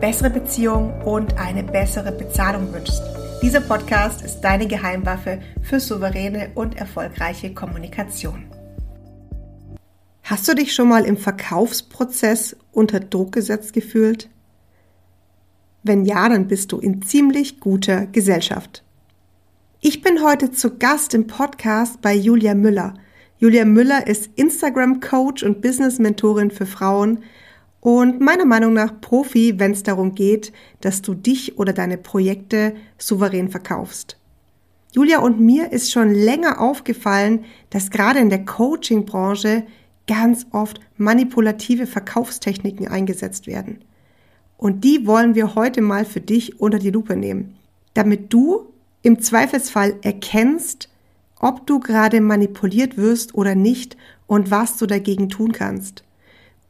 bessere Beziehungen und eine bessere Bezahlung wünschst. Dieser Podcast ist deine Geheimwaffe für souveräne und erfolgreiche Kommunikation. Hast du dich schon mal im Verkaufsprozess unter Druck gesetzt gefühlt? Wenn ja, dann bist du in ziemlich guter Gesellschaft. Ich bin heute zu Gast im Podcast bei Julia Müller – Julia Müller ist Instagram-Coach und Business-Mentorin für Frauen und meiner Meinung nach Profi, wenn es darum geht, dass du dich oder deine Projekte souverän verkaufst. Julia und mir ist schon länger aufgefallen, dass gerade in der Coaching-Branche ganz oft manipulative Verkaufstechniken eingesetzt werden. Und die wollen wir heute mal für dich unter die Lupe nehmen, damit du im Zweifelsfall erkennst, ob du gerade manipuliert wirst oder nicht und was du dagegen tun kannst.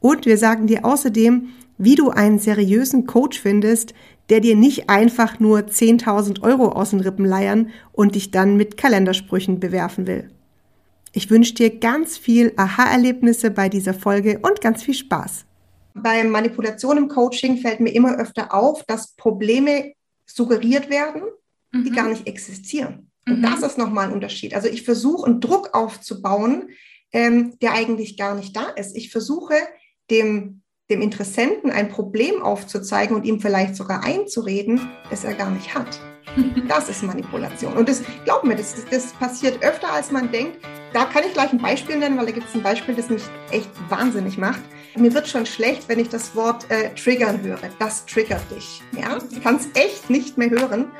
Und wir sagen dir außerdem, wie du einen seriösen Coach findest, der dir nicht einfach nur 10.000 Euro aus den Rippen leiern und dich dann mit Kalendersprüchen bewerfen will. Ich wünsche dir ganz viel Aha-Erlebnisse bei dieser Folge und ganz viel Spaß. Bei Manipulation im Coaching fällt mir immer öfter auf, dass Probleme suggeriert werden, die mhm. gar nicht existieren. Und mhm. das ist nochmal ein Unterschied. Also ich versuche einen Druck aufzubauen, ähm, der eigentlich gar nicht da ist. Ich versuche dem, dem Interessenten ein Problem aufzuzeigen und ihm vielleicht sogar einzureden, das er gar nicht hat. Das ist Manipulation. Und das, glaub mir, das, das passiert öfter, als man denkt. Da kann ich gleich ein Beispiel nennen, weil da gibt es ein Beispiel, das mich echt wahnsinnig macht. Mir wird schon schlecht, wenn ich das Wort äh, triggern höre. Das triggert dich. Ja? Ich kann es echt nicht mehr hören.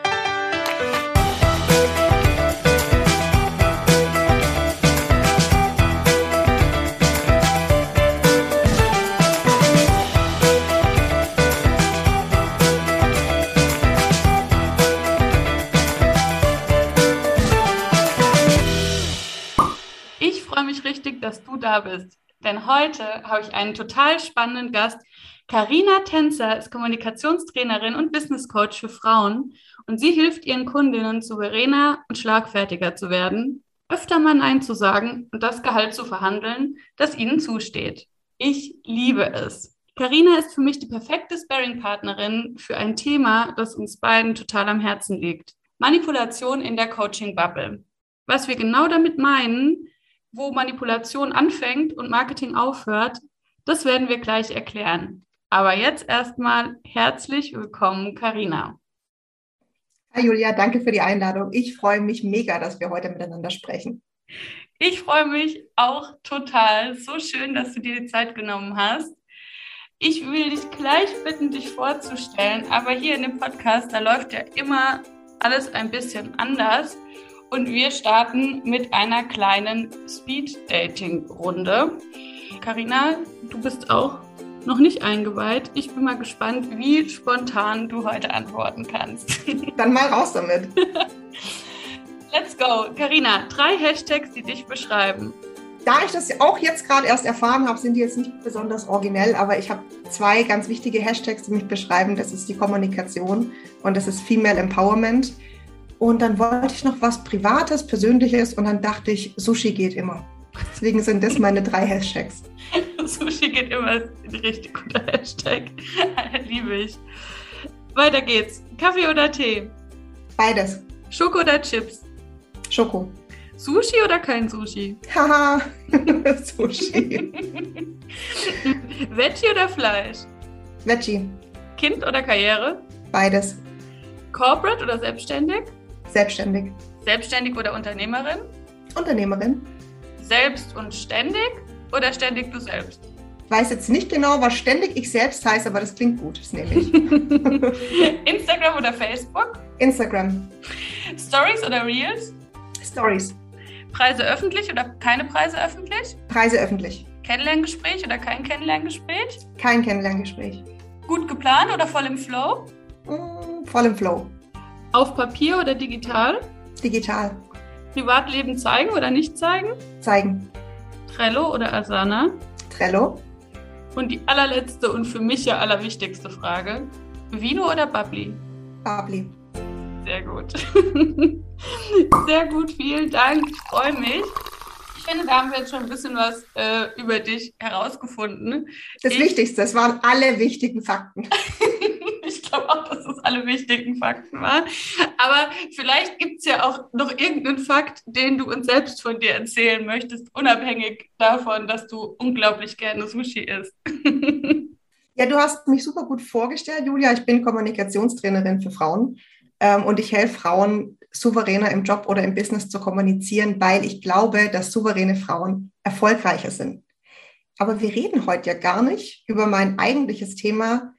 Dass du da bist. Denn heute habe ich einen total spannenden Gast. Karina Tänzer ist Kommunikationstrainerin und Business Coach für Frauen und sie hilft ihren Kundinnen souveräner und schlagfertiger zu werden, öfter mal Nein zu sagen und das Gehalt zu verhandeln, das ihnen zusteht. Ich liebe es. Karina ist für mich die perfekte Sparring-Partnerin für ein Thema, das uns beiden total am Herzen liegt. Manipulation in der Coaching-Bubble. Was wir genau damit meinen, wo Manipulation anfängt und Marketing aufhört, das werden wir gleich erklären. Aber jetzt erstmal herzlich willkommen, Karina. Hi Julia, danke für die Einladung. Ich freue mich mega, dass wir heute miteinander sprechen. Ich freue mich auch total. So schön, dass du dir die Zeit genommen hast. Ich will dich gleich bitten, dich vorzustellen, aber hier in dem Podcast, da läuft ja immer alles ein bisschen anders und wir starten mit einer kleinen Speed-Dating-Runde. Karina, du bist auch noch nicht eingeweiht. Ich bin mal gespannt, wie spontan du heute antworten kannst. Dann mal raus damit. Let's go. Karina, drei Hashtags, die dich beschreiben. Da ich das auch jetzt gerade erst erfahren habe, sind die jetzt nicht besonders originell, aber ich habe zwei ganz wichtige Hashtags, die mich beschreiben. Das ist die Kommunikation und das ist Female Empowerment. Und dann wollte ich noch was Privates, Persönliches und dann dachte ich, Sushi geht immer. Deswegen sind das meine drei Hashtags. Sushi geht immer ein richtig guter Hashtag. Liebe ich. Weiter geht's. Kaffee oder Tee? Beides. Schoko oder Chips? Schoko. Sushi oder kein Sushi? Haha, Sushi. Veggie oder Fleisch? Veggie. Kind oder Karriere? Beides. Corporate oder selbstständig? Selbstständig. Selbstständig oder Unternehmerin? Unternehmerin. Selbst und ständig oder ständig du selbst? Weiß jetzt nicht genau, was ständig ich selbst heiße, aber das klingt gut, das nehme ich. Instagram oder Facebook? Instagram. Stories oder Reels? Stories. Preise öffentlich oder keine Preise öffentlich? Preise öffentlich. Kennenlerngespräch oder kein Kennenlerngespräch? Kein Kennenlerngespräch. Gut geplant oder voll im Flow? Mm, voll im Flow. Auf Papier oder digital? Digital. Privatleben zeigen oder nicht zeigen? Zeigen. Trello oder Asana? Trello. Und die allerletzte und für mich ja allerwichtigste Frage: Vino oder Bubbly? Bubbly. Sehr gut. Sehr gut, vielen Dank. Ich freue mich. Ich finde, da haben wir jetzt schon ein bisschen was äh, über dich herausgefunden. Das ich, Wichtigste, es waren alle wichtigen Fakten. glaube auch, dass das alle wichtigen Fakten waren. Aber vielleicht gibt es ja auch noch irgendeinen Fakt, den du uns selbst von dir erzählen möchtest, unabhängig davon, dass du unglaublich gerne Sushi isst. ja, du hast mich super gut vorgestellt, Julia. Ich bin Kommunikationstrainerin für Frauen ähm, und ich helfe Frauen, souveräner im Job oder im Business zu kommunizieren, weil ich glaube, dass souveräne Frauen erfolgreicher sind. Aber wir reden heute ja gar nicht über mein eigentliches Thema,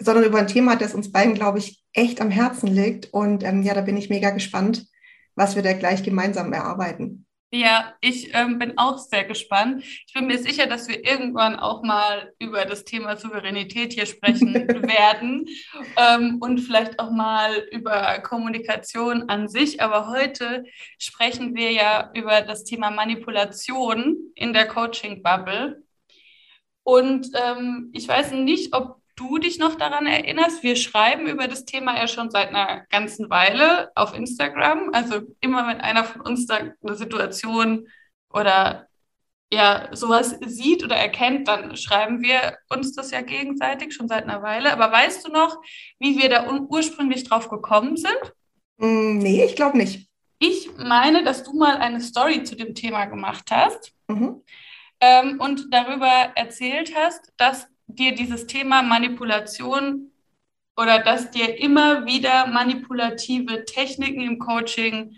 sondern über ein Thema, das uns beiden, glaube ich, echt am Herzen liegt. Und ähm, ja, da bin ich mega gespannt, was wir da gleich gemeinsam erarbeiten. Ja, ich ähm, bin auch sehr gespannt. Ich bin mir sicher, dass wir irgendwann auch mal über das Thema Souveränität hier sprechen werden ähm, und vielleicht auch mal über Kommunikation an sich. Aber heute sprechen wir ja über das Thema Manipulation in der Coaching-Bubble. Und ähm, ich weiß nicht, ob du dich noch daran erinnerst, wir schreiben über das Thema ja schon seit einer ganzen Weile auf Instagram. Also immer wenn einer von uns da eine Situation oder ja sowas sieht oder erkennt, dann schreiben wir uns das ja gegenseitig schon seit einer Weile. Aber weißt du noch, wie wir da ursprünglich drauf gekommen sind? Mm, nee, ich glaube nicht. Ich meine, dass du mal eine Story zu dem Thema gemacht hast. Mhm. Ähm, und darüber erzählt hast, dass dir dieses Thema Manipulation oder dass dir immer wieder manipulative Techniken im Coaching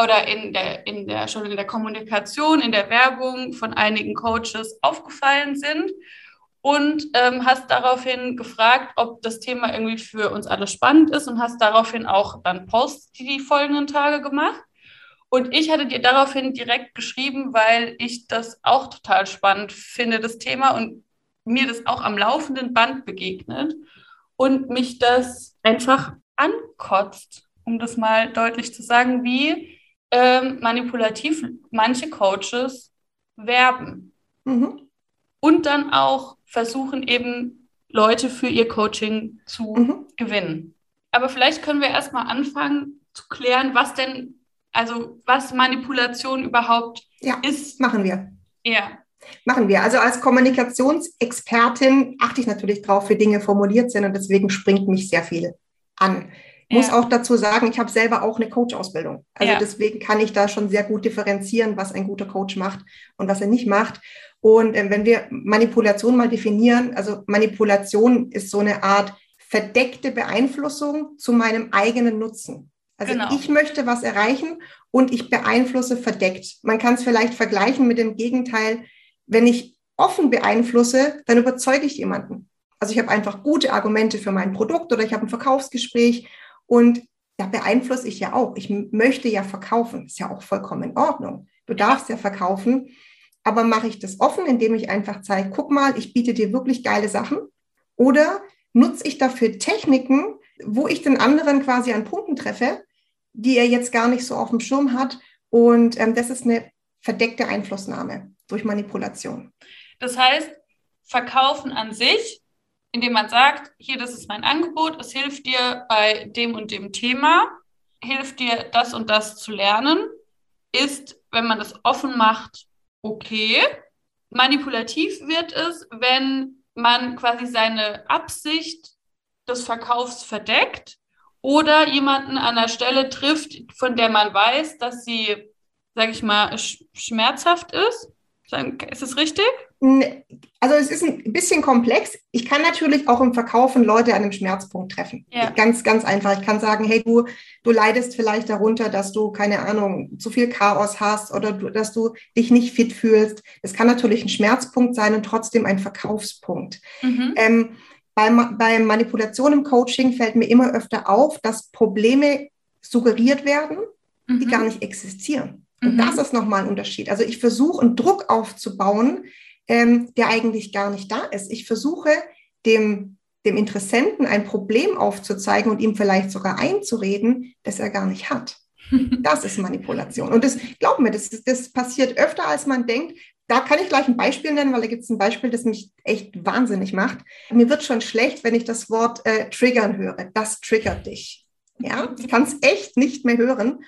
oder in der, in der, schon in der Kommunikation, in der Werbung von einigen Coaches aufgefallen sind und ähm, hast daraufhin gefragt, ob das Thema irgendwie für uns alle spannend ist und hast daraufhin auch dann Posts die folgenden Tage gemacht. Und ich hatte dir daraufhin direkt geschrieben, weil ich das auch total spannend finde, das Thema und mir das auch am laufenden Band begegnet und mich das einfach ankotzt, um das mal deutlich zu sagen, wie ähm, manipulativ manche Coaches werben. Mhm. Und dann auch versuchen eben Leute für ihr Coaching zu mhm. gewinnen. Aber vielleicht können wir erstmal anfangen zu klären, was denn, also was Manipulation überhaupt ja, ist. Machen wir. Ja. Machen wir. Also als Kommunikationsexpertin achte ich natürlich drauf, wie Dinge formuliert sind und deswegen springt mich sehr viel an. Ja. Muss auch dazu sagen, ich habe selber auch eine Coach-Ausbildung. Also ja. deswegen kann ich da schon sehr gut differenzieren, was ein guter Coach macht und was er nicht macht. Und äh, wenn wir Manipulation mal definieren, also Manipulation ist so eine Art verdeckte Beeinflussung zu meinem eigenen Nutzen. Also genau. ich möchte was erreichen und ich beeinflusse verdeckt. Man kann es vielleicht vergleichen mit dem Gegenteil wenn ich offen beeinflusse, dann überzeuge ich jemanden. Also ich habe einfach gute Argumente für mein Produkt oder ich habe ein Verkaufsgespräch und da beeinflusse ich ja auch. Ich möchte ja verkaufen. Ist ja auch vollkommen in Ordnung. Du darfst ja verkaufen. Aber mache ich das offen, indem ich einfach zeige, guck mal, ich biete dir wirklich geile Sachen? Oder nutze ich dafür Techniken, wo ich den anderen quasi an Punkten treffe, die er jetzt gar nicht so auf dem Schirm hat? Und ähm, das ist eine verdeckte Einflussnahme durch Manipulation. Das heißt, Verkaufen an sich, indem man sagt, hier, das ist mein Angebot, es hilft dir bei dem und dem Thema, hilft dir das und das zu lernen, ist, wenn man das offen macht, okay. Manipulativ wird es, wenn man quasi seine Absicht des Verkaufs verdeckt oder jemanden an der Stelle trifft, von der man weiß, dass sie, sage ich mal, schmerzhaft ist ist es richtig? Also es ist ein bisschen komplex. Ich kann natürlich auch im Verkaufen Leute an einem Schmerzpunkt treffen. Ja. Ganz, ganz einfach. Ich kann sagen, hey, du, du leidest vielleicht darunter, dass du, keine Ahnung, zu viel Chaos hast oder du, dass du dich nicht fit fühlst. Es kann natürlich ein Schmerzpunkt sein und trotzdem ein Verkaufspunkt. Mhm. Ähm, bei, bei Manipulation im Coaching fällt mir immer öfter auf, dass Probleme suggeriert werden, mhm. die gar nicht existieren. Und mhm. das ist nochmal ein Unterschied. Also ich versuche einen Druck aufzubauen, ähm, der eigentlich gar nicht da ist. Ich versuche dem dem Interessenten ein Problem aufzuzeigen und ihm vielleicht sogar einzureden, das er gar nicht hat. Das ist Manipulation. Und das, glaub mir, das, das passiert öfter, als man denkt. Da kann ich gleich ein Beispiel nennen, weil da gibt es ein Beispiel, das mich echt wahnsinnig macht. Mir wird schon schlecht, wenn ich das Wort äh, triggern höre. Das triggert dich. Ja, ich kann es echt nicht mehr hören.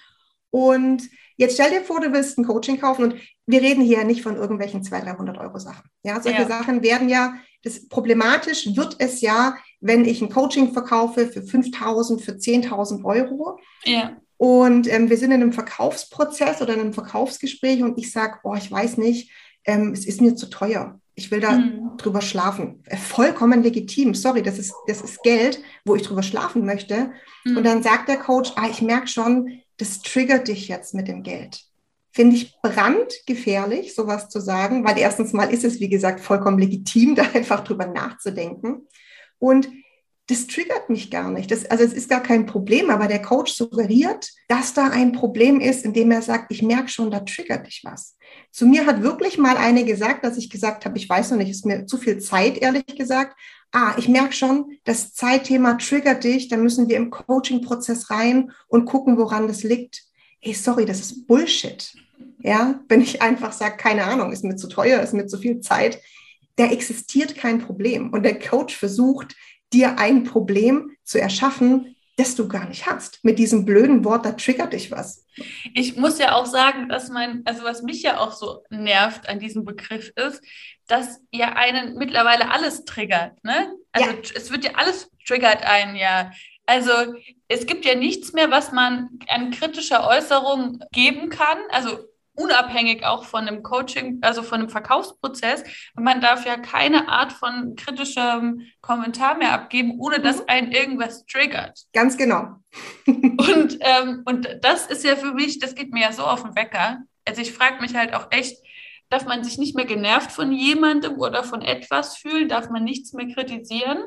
Und jetzt stell dir vor, du willst ein Coaching kaufen und wir reden hier ja nicht von irgendwelchen 200, 300 Euro Sachen. Ja, solche ja. Sachen werden ja, das problematisch wird es ja, wenn ich ein Coaching verkaufe für 5000, für 10.000 Euro. Ja. Und ähm, wir sind in einem Verkaufsprozess oder in einem Verkaufsgespräch und ich sage, oh, ich weiß nicht, ähm, es ist mir zu teuer. Ich will da mhm. drüber schlafen. Äh, vollkommen legitim. Sorry, das ist, das ist Geld, wo ich drüber schlafen möchte. Mhm. Und dann sagt der Coach, ah, ich merke schon, das triggert dich jetzt mit dem Geld. Finde ich brandgefährlich, sowas zu sagen, weil erstens mal ist es, wie gesagt, vollkommen legitim, da einfach drüber nachzudenken. Und das triggert mich gar nicht. Das, also es ist gar kein Problem, aber der Coach suggeriert, dass da ein Problem ist, indem er sagt, ich merke schon, da triggert dich was. Zu mir hat wirklich mal eine gesagt, dass ich gesagt habe, ich weiß noch nicht, ist mir zu viel Zeit, ehrlich gesagt. Ah, ich merke schon, das Zeitthema triggert dich, dann müssen wir im Coaching-Prozess rein und gucken, woran das liegt. Hey, sorry, das ist Bullshit. Ja, wenn ich einfach sage, keine Ahnung, ist mir zu teuer, ist mir zu viel Zeit, da existiert kein Problem. Und der Coach versucht, dir ein Problem zu erschaffen, das du gar nicht hast. Mit diesem blöden Wort, da triggert dich was. Ich muss ja auch sagen, dass mein, also was mich ja auch so nervt an diesem Begriff ist, dass ja einen mittlerweile alles triggert. Ne? Also ja. es wird ja alles triggert einen ja. Also es gibt ja nichts mehr, was man an kritischer Äußerung geben kann. Also unabhängig auch von einem Coaching, also von einem Verkaufsprozess. Man darf ja keine Art von kritischem Kommentar mehr abgeben, ohne mhm. dass einen irgendwas triggert. Ganz genau. und, ähm, und das ist ja für mich, das geht mir ja so auf den Wecker. Also ich frage mich halt auch echt, darf man sich nicht mehr genervt von jemandem oder von etwas fühlen, darf man nichts mehr kritisieren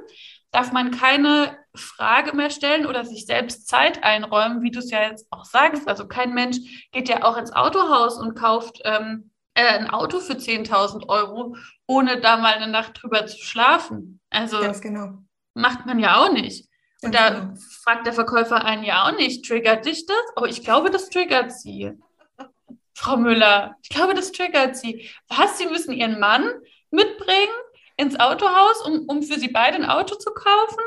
darf man keine Frage mehr stellen oder sich selbst Zeit einräumen, wie du es ja jetzt auch sagst. Also kein Mensch geht ja auch ins Autohaus und kauft ähm, äh, ein Auto für 10.000 Euro, ohne da mal eine Nacht drüber zu schlafen. Also genau. macht man ja auch nicht. Und da genau. fragt der Verkäufer einen ja auch nicht, triggert dich das? Aber ich glaube, das triggert sie. Frau Müller, ich glaube, das triggert sie. Was? Sie müssen Ihren Mann mitbringen? Ins Autohaus, um, um für sie beide ein Auto zu kaufen?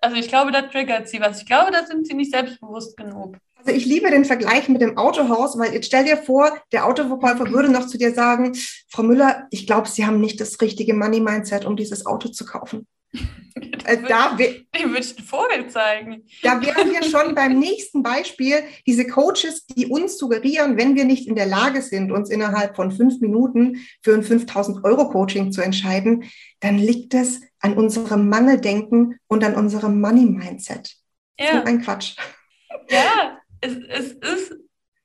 Also ich glaube, da triggert sie was. Ich glaube, da sind sie nicht selbstbewusst genug. Also ich liebe den Vergleich mit dem Autohaus, weil jetzt stell dir vor, der Autoverkäufer würde noch zu dir sagen, Frau Müller, ich glaube, Sie haben nicht das richtige Money-Mindset, um dieses Auto zu kaufen. Äh, da würde ich einen Vogel zeigen. Da wären wir schon beim nächsten Beispiel. Diese Coaches, die uns suggerieren, wenn wir nicht in der Lage sind, uns innerhalb von fünf Minuten für ein 5000 Euro Coaching zu entscheiden, dann liegt es an unserem Mangeldenken und an unserem Money Mindset. Ja. So ein Quatsch. Ja, es, es ist,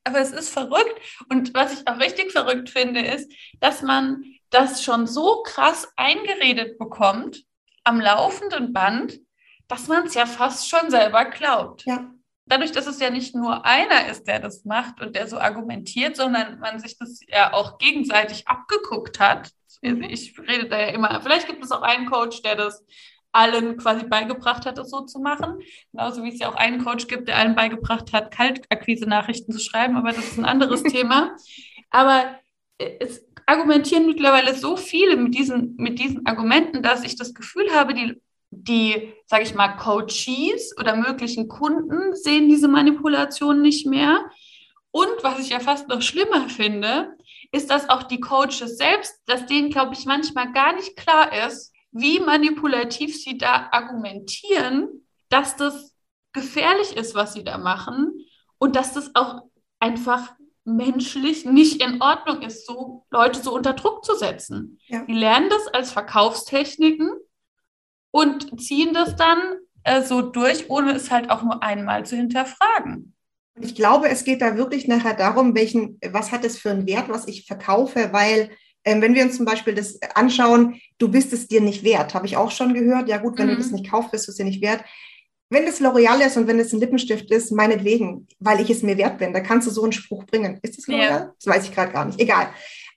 aber es ist verrückt. Und was ich auch richtig verrückt finde, ist, dass man das schon so krass eingeredet bekommt, am laufenden Band, dass man es ja fast schon selber glaubt. Ja. Dadurch, dass es ja nicht nur einer ist, der das macht und der so argumentiert, sondern man sich das ja auch gegenseitig abgeguckt hat. Mhm. Ich rede da ja immer, vielleicht gibt es auch einen Coach, der das allen quasi beigebracht hat, das so zu machen. Genauso wie es ja auch einen Coach gibt, der allen beigebracht hat, Kaltakquise-Nachrichten zu schreiben, aber das ist ein anderes Thema. Aber es argumentieren mittlerweile so viele mit diesen, mit diesen Argumenten, dass ich das Gefühl habe, die, die, sage ich mal, Coaches oder möglichen Kunden sehen diese Manipulation nicht mehr. Und was ich ja fast noch schlimmer finde, ist, dass auch die Coaches selbst, dass denen, glaube ich, manchmal gar nicht klar ist, wie manipulativ sie da argumentieren, dass das gefährlich ist, was sie da machen und dass das auch einfach menschlich nicht in Ordnung ist, so Leute so unter Druck zu setzen. Ja. Die lernen das als Verkaufstechniken und ziehen das dann äh, so durch, ohne es halt auch nur einmal zu hinterfragen. Ich glaube, es geht da wirklich nachher darum, welchen, was hat es für einen Wert, was ich verkaufe, weil ähm, wenn wir uns zum Beispiel das anschauen, du bist es dir nicht wert, habe ich auch schon gehört. Ja gut, wenn mhm. du das nicht kaufst, bist du es dir nicht wert. Wenn es L'Oreal ist und wenn es ein Lippenstift ist, meinetwegen, weil ich es mir wert bin, da kannst du so einen Spruch bringen. Ist das L'Oreal? Ja. Das weiß ich gerade gar nicht. Egal.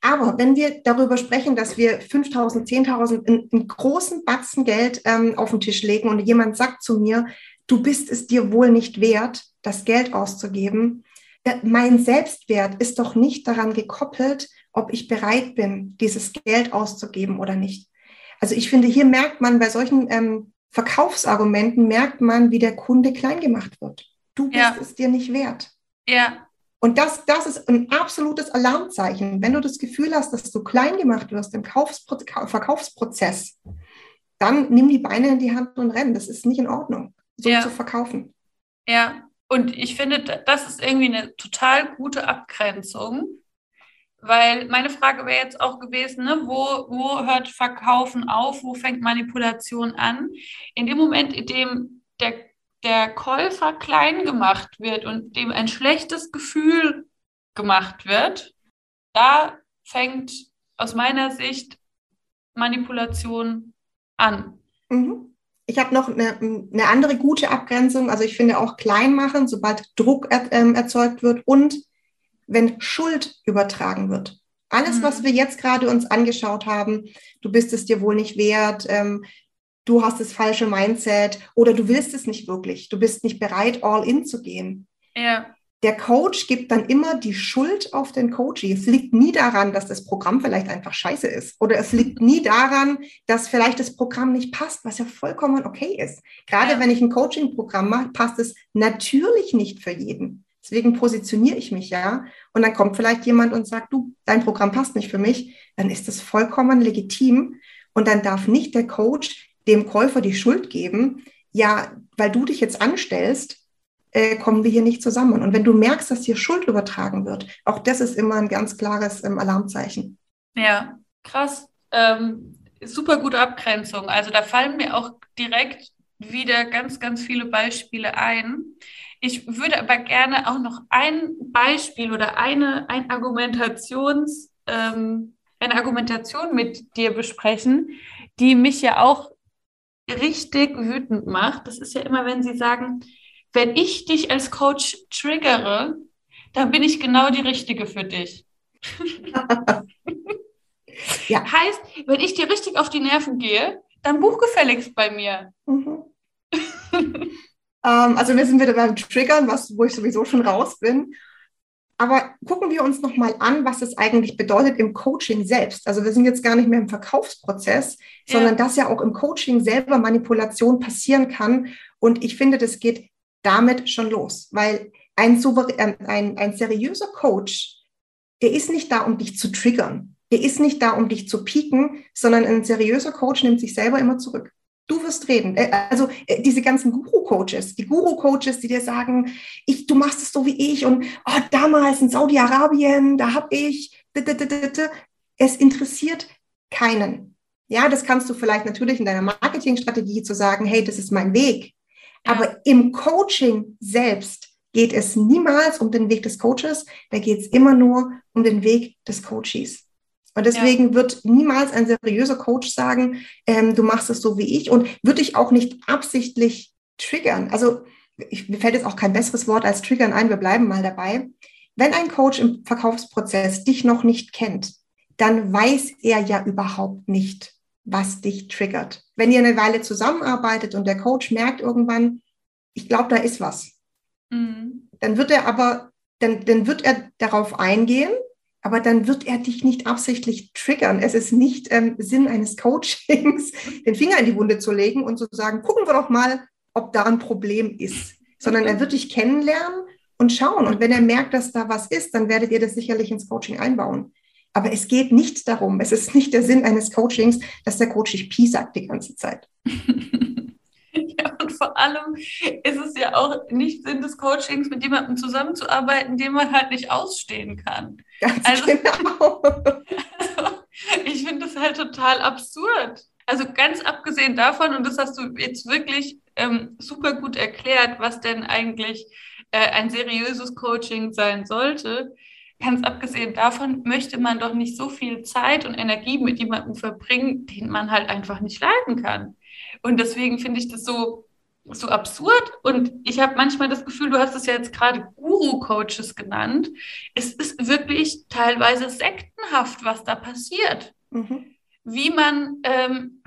Aber wenn wir darüber sprechen, dass wir 5.000, 10.000, einen, einen großen Batzen Geld ähm, auf den Tisch legen und jemand sagt zu mir, du bist es dir wohl nicht wert, das Geld auszugeben, mein Selbstwert ist doch nicht daran gekoppelt, ob ich bereit bin, dieses Geld auszugeben oder nicht. Also ich finde, hier merkt man bei solchen ähm, Verkaufsargumenten, merkt man, wie der Kunde klein gemacht wird. Du bist ja. es dir nicht wert. Ja. Und das, das ist ein absolutes Alarmzeichen. Wenn du das Gefühl hast, dass du klein gemacht wirst im Kaufspro Verkaufsprozess, dann nimm die Beine in die Hand und renn. Das ist nicht in Ordnung, so ja. zu verkaufen. Ja, und ich finde, das ist irgendwie eine total gute Abgrenzung, weil meine Frage wäre jetzt auch gewesen, ne, wo, wo hört Verkaufen auf, wo fängt Manipulation an? In dem Moment, in dem der der Käufer klein gemacht wird und dem ein schlechtes Gefühl gemacht wird, da fängt aus meiner Sicht Manipulation an. Mhm. Ich habe noch eine, eine, andere gute Abgrenzung. Also ich finde auch klein machen, sobald Druck er, ähm, erzeugt wird und wenn Schuld übertragen wird. Alles, mhm. was wir jetzt gerade uns angeschaut haben, du bist es dir wohl nicht wert, ähm, du hast das falsche Mindset oder du willst es nicht wirklich. Du bist nicht bereit, all in zu gehen. Ja. Der Coach gibt dann immer die Schuld auf den Coach. Es liegt nie daran, dass das Programm vielleicht einfach scheiße ist. Oder es liegt nie daran, dass vielleicht das Programm nicht passt, was ja vollkommen okay ist. Gerade ja. wenn ich ein Coaching-Programm mache, passt es natürlich nicht für jeden. Deswegen positioniere ich mich ja. Und dann kommt vielleicht jemand und sagt, du, dein Programm passt nicht für mich. Dann ist das vollkommen legitim. Und dann darf nicht der Coach dem Käufer die Schuld geben, ja, weil du dich jetzt anstellst, äh, kommen wir hier nicht zusammen. Und wenn du merkst, dass hier Schuld übertragen wird, auch das ist immer ein ganz klares ähm, Alarmzeichen. Ja, krass. Ähm, super gute Abgrenzung. Also da fallen mir auch direkt wieder ganz, ganz viele Beispiele ein. Ich würde aber gerne auch noch ein Beispiel oder eine, ein Argumentations, ähm, eine Argumentation mit dir besprechen, die mich ja auch richtig wütend macht, das ist ja immer, wenn sie sagen, wenn ich dich als Coach triggere, dann bin ich genau die Richtige für dich. ja. Heißt, wenn ich dir richtig auf die Nerven gehe, dann buch gefälligst bei mir. Mhm. ähm, also wir sind wieder beim Triggern, was, wo ich sowieso schon raus bin. Aber gucken wir uns nochmal an, was es eigentlich bedeutet im Coaching selbst. Also wir sind jetzt gar nicht mehr im Verkaufsprozess, ja. sondern dass ja auch im Coaching selber Manipulation passieren kann. Und ich finde, das geht damit schon los, weil ein, äh, ein, ein seriöser Coach, der ist nicht da, um dich zu triggern. Der ist nicht da, um dich zu pieken, sondern ein seriöser Coach nimmt sich selber immer zurück. Du wirst reden. Äh, also äh, diese ganzen Guru-Coaches, die Guru-Coaches, die dir sagen, ich, du machst es so wie ich und oh, damals in Saudi-Arabien, da habe ich. Es interessiert keinen. Ja, das kannst du vielleicht natürlich in deiner Marketingstrategie zu sagen, hey, das ist mein Weg. Aber im Coaching selbst geht es niemals um den Weg des Coaches, da geht es immer nur um den Weg des Coaches. Und deswegen ja. wird niemals ein seriöser Coach sagen, ähm, du machst es so wie ich und würde ich auch nicht absichtlich triggern. Also ich, mir fällt jetzt auch kein besseres Wort als triggern ein, wir bleiben mal dabei. Wenn ein Coach im Verkaufsprozess dich noch nicht kennt, dann weiß er ja überhaupt nicht, was dich triggert. Wenn ihr eine Weile zusammenarbeitet und der Coach merkt irgendwann, ich glaube, da ist was, mhm. dann wird er aber, dann, dann wird er darauf eingehen aber dann wird er dich nicht absichtlich triggern. Es ist nicht ähm, Sinn eines Coachings, den Finger in die Wunde zu legen und zu sagen, gucken wir doch mal, ob da ein Problem ist, sondern er wird dich kennenlernen und schauen. Und wenn er merkt, dass da was ist, dann werdet ihr das sicherlich ins Coaching einbauen. Aber es geht nicht darum, es ist nicht der Sinn eines Coachings, dass der Coach dich Pi sagt die ganze Zeit. Vor allem ist es ja auch nicht Sinn des Coachings, mit jemandem zusammenzuarbeiten, den man halt nicht ausstehen kann. Ganz also, genau. Also, ich finde das halt total absurd. Also ganz abgesehen davon, und das hast du jetzt wirklich ähm, super gut erklärt, was denn eigentlich äh, ein seriöses Coaching sein sollte. Ganz abgesehen davon möchte man doch nicht so viel Zeit und Energie mit jemandem verbringen, den man halt einfach nicht leiden kann. Und deswegen finde ich das so so absurd und ich habe manchmal das Gefühl, du hast es ja jetzt gerade Guru-Coaches genannt. Es ist wirklich teilweise sektenhaft, was da passiert. Mhm. Wie man, ähm,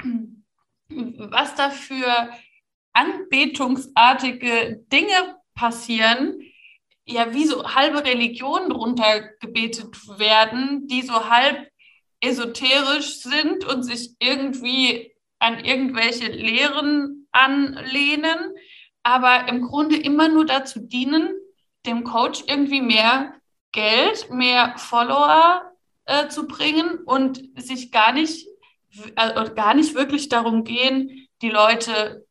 was da für anbetungsartige Dinge passieren, ja, wie so halbe Religionen drunter gebetet werden, die so halb esoterisch sind und sich irgendwie an irgendwelche Lehren anlehnen, aber im Grunde immer nur dazu dienen, dem Coach irgendwie mehr Geld, mehr Follower äh, zu bringen und sich gar nicht, äh, gar nicht wirklich darum gehen, die Leute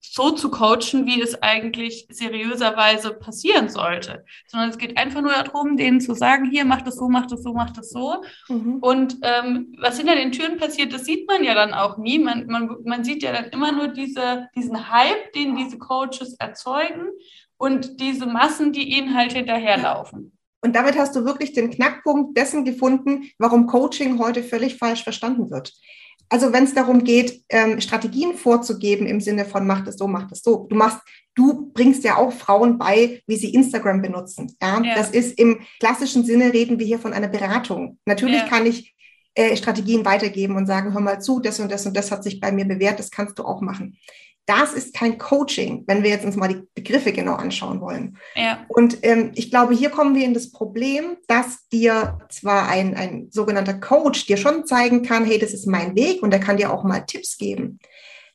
so zu coachen, wie es eigentlich seriöserweise passieren sollte. Sondern es geht einfach nur darum, denen zu sagen, hier, mach das so, mach das so, mach das so. Mhm. Und ähm, was hinter den Türen passiert, das sieht man ja dann auch nie. Man, man, man sieht ja dann immer nur diese, diesen Hype, den diese Coaches erzeugen und diese Massen, die ihnen halt hinterherlaufen. Und damit hast du wirklich den Knackpunkt dessen gefunden, warum Coaching heute völlig falsch verstanden wird. Also wenn es darum geht, ähm, Strategien vorzugeben im Sinne von mach das so, mach das so. Du machst, du bringst ja auch Frauen bei, wie sie Instagram benutzen. Ja? ja. Das ist im klassischen Sinne reden wir hier von einer Beratung. Natürlich ja. kann ich äh, Strategien weitergeben und sagen, hör mal zu, das und das und das hat sich bei mir bewährt, das kannst du auch machen. Das ist kein Coaching, wenn wir jetzt uns mal die Begriffe genau anschauen wollen. Ja. Und ähm, ich glaube, hier kommen wir in das Problem, dass dir zwar ein, ein sogenannter Coach dir schon zeigen kann, hey, das ist mein Weg und er kann dir auch mal Tipps geben.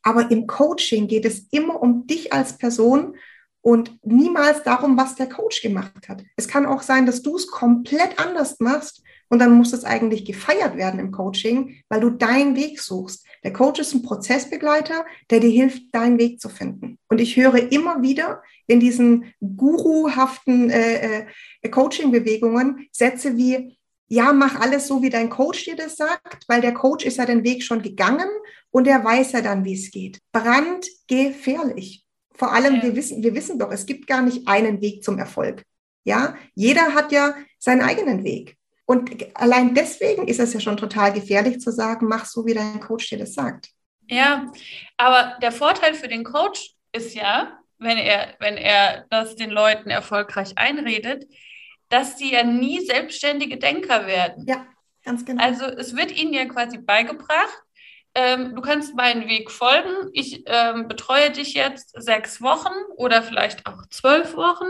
Aber im Coaching geht es immer um dich als Person und niemals darum, was der Coach gemacht hat. Es kann auch sein, dass du es komplett anders machst und dann muss es eigentlich gefeiert werden im Coaching, weil du deinen Weg suchst. Der Coach ist ein Prozessbegleiter, der dir hilft, deinen Weg zu finden. Und ich höre immer wieder in diesen guruhaften äh, äh, Coaching-Bewegungen Sätze wie, ja, mach alles so, wie dein Coach dir das sagt, weil der Coach ist ja den Weg schon gegangen und er weiß ja dann, wie es geht. Brandgefährlich. Vor allem, ja. wir wissen, wir wissen doch, es gibt gar nicht einen Weg zum Erfolg. Ja, jeder hat ja seinen eigenen Weg. Und allein deswegen ist es ja schon total gefährlich zu sagen, mach so, wie dein Coach dir das sagt. Ja, aber der Vorteil für den Coach ist ja, wenn er, wenn er das den Leuten erfolgreich einredet, dass sie ja nie selbstständige Denker werden. Ja, ganz genau. Also es wird ihnen ja quasi beigebracht, ähm, du kannst meinen Weg folgen. Ich ähm, betreue dich jetzt sechs Wochen oder vielleicht auch zwölf Wochen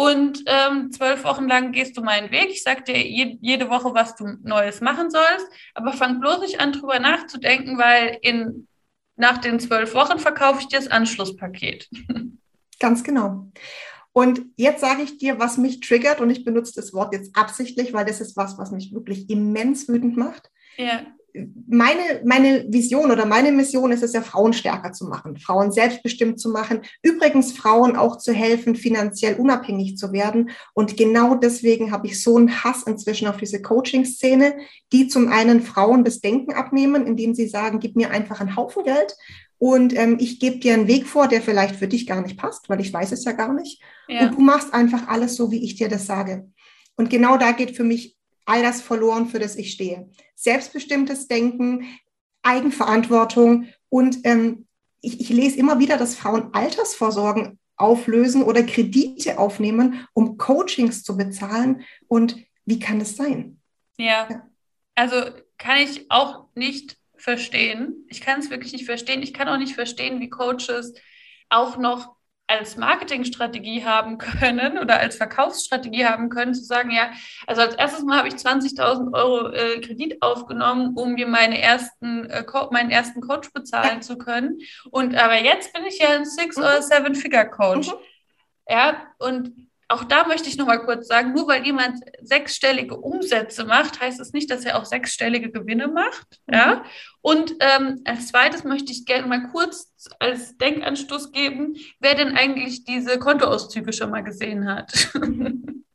und ähm, zwölf Wochen lang gehst du meinen Weg. Ich sage dir je, jede Woche, was du Neues machen sollst. Aber fang bloß nicht an, drüber nachzudenken, weil in, nach den zwölf Wochen verkaufe ich dir das Anschlusspaket. Ganz genau. Und jetzt sage ich dir, was mich triggert, und ich benutze das Wort jetzt absichtlich, weil das ist was, was mich wirklich immens wütend macht. Ja meine, meine Vision oder meine Mission ist es ja, Frauen stärker zu machen, Frauen selbstbestimmt zu machen, übrigens Frauen auch zu helfen, finanziell unabhängig zu werden. Und genau deswegen habe ich so einen Hass inzwischen auf diese Coaching-Szene, die zum einen Frauen das Denken abnehmen, indem sie sagen, gib mir einfach einen Haufen Geld und ähm, ich gebe dir einen Weg vor, der vielleicht für dich gar nicht passt, weil ich weiß es ja gar nicht. Ja. Und du machst einfach alles so, wie ich dir das sage. Und genau da geht für mich all das verloren, für das ich stehe. Selbstbestimmtes Denken, Eigenverantwortung und ähm, ich, ich lese immer wieder, dass Frauen Altersvorsorgen auflösen oder Kredite aufnehmen, um Coachings zu bezahlen. Und wie kann das sein? Ja, ja. also kann ich auch nicht verstehen. Ich kann es wirklich nicht verstehen. Ich kann auch nicht verstehen, wie Coaches auch noch als Marketingstrategie haben können oder als Verkaufsstrategie haben können, zu sagen, ja, also als erstes Mal habe ich 20.000 Euro äh, Kredit aufgenommen, um mir meine ersten, äh, meinen ersten Coach bezahlen ja. zu können. Und aber jetzt bin ich ja ein Six- mhm. oder Seven-Figure-Coach. Mhm. Ja, und auch da möchte ich noch mal kurz sagen, nur weil jemand sechsstellige Umsätze macht, heißt es das nicht, dass er auch sechsstellige Gewinne macht. Mhm. Ja? Und ähm, als zweites möchte ich gerne mal kurz als Denkanstoß geben, wer denn eigentlich diese Kontoauszüge schon mal gesehen hat.